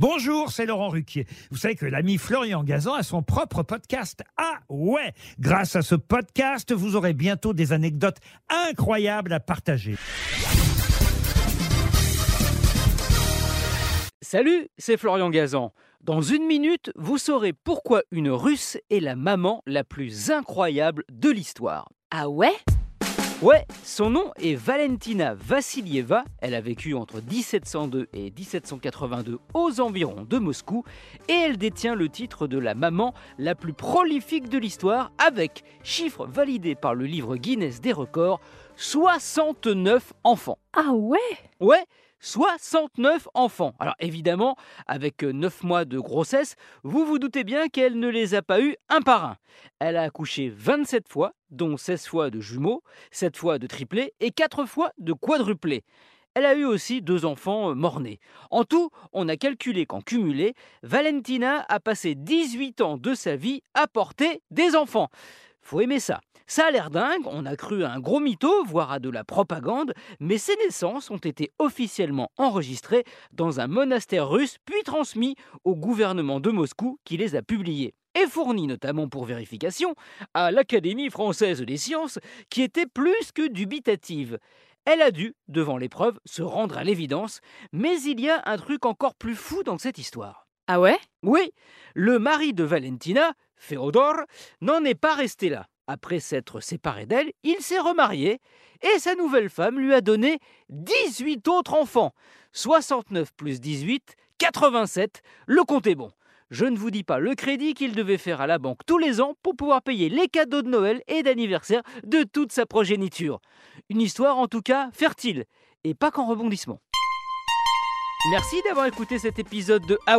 Bonjour, c'est Laurent Ruquier. Vous savez que l'ami Florian Gazan a son propre podcast. Ah ouais Grâce à ce podcast, vous aurez bientôt des anecdotes incroyables à partager. Salut, c'est Florian Gazan. Dans une minute, vous saurez pourquoi une Russe est la maman la plus incroyable de l'histoire. Ah ouais? Ouais, son nom est Valentina Vassilieva. Elle a vécu entre 1702 et 1782 aux environs de Moscou et elle détient le titre de la maman la plus prolifique de l'histoire avec, chiffre validé par le livre Guinness des records, 69 enfants. Ah ouais? Ouais, 69 enfants. Alors évidemment, avec 9 mois de grossesse, vous vous doutez bien qu'elle ne les a pas eus un par un. Elle a accouché 27 fois, dont 16 fois de jumeaux, 7 fois de triplés et 4 fois de quadruplés. Elle a eu aussi deux enfants morts-nés. En tout, on a calculé qu'en cumulé, Valentina a passé 18 ans de sa vie à porter des enfants. Faut aimer ça. Ça a l'air dingue, on a cru à un gros mytho, voire à de la propagande, mais ces naissances ont été officiellement enregistrées dans un monastère russe, puis transmis au gouvernement de Moscou qui les a publiées et fournies notamment pour vérification à l'Académie française des sciences, qui était plus que dubitative. Elle a dû, devant l'épreuve, se rendre à l'évidence, mais il y a un truc encore plus fou dans cette histoire. Ah ouais? Oui, le mari de Valentina, Féodor, n'en est pas resté là. Après s'être séparé d'elle, il s'est remarié et sa nouvelle femme lui a donné 18 autres enfants. 69 plus 18, 87, le compte est bon. Je ne vous dis pas le crédit qu'il devait faire à la banque tous les ans pour pouvoir payer les cadeaux de Noël et d'anniversaire de toute sa progéniture. Une histoire en tout cas fertile et pas qu'en rebondissement. Merci d'avoir écouté cet épisode de Ah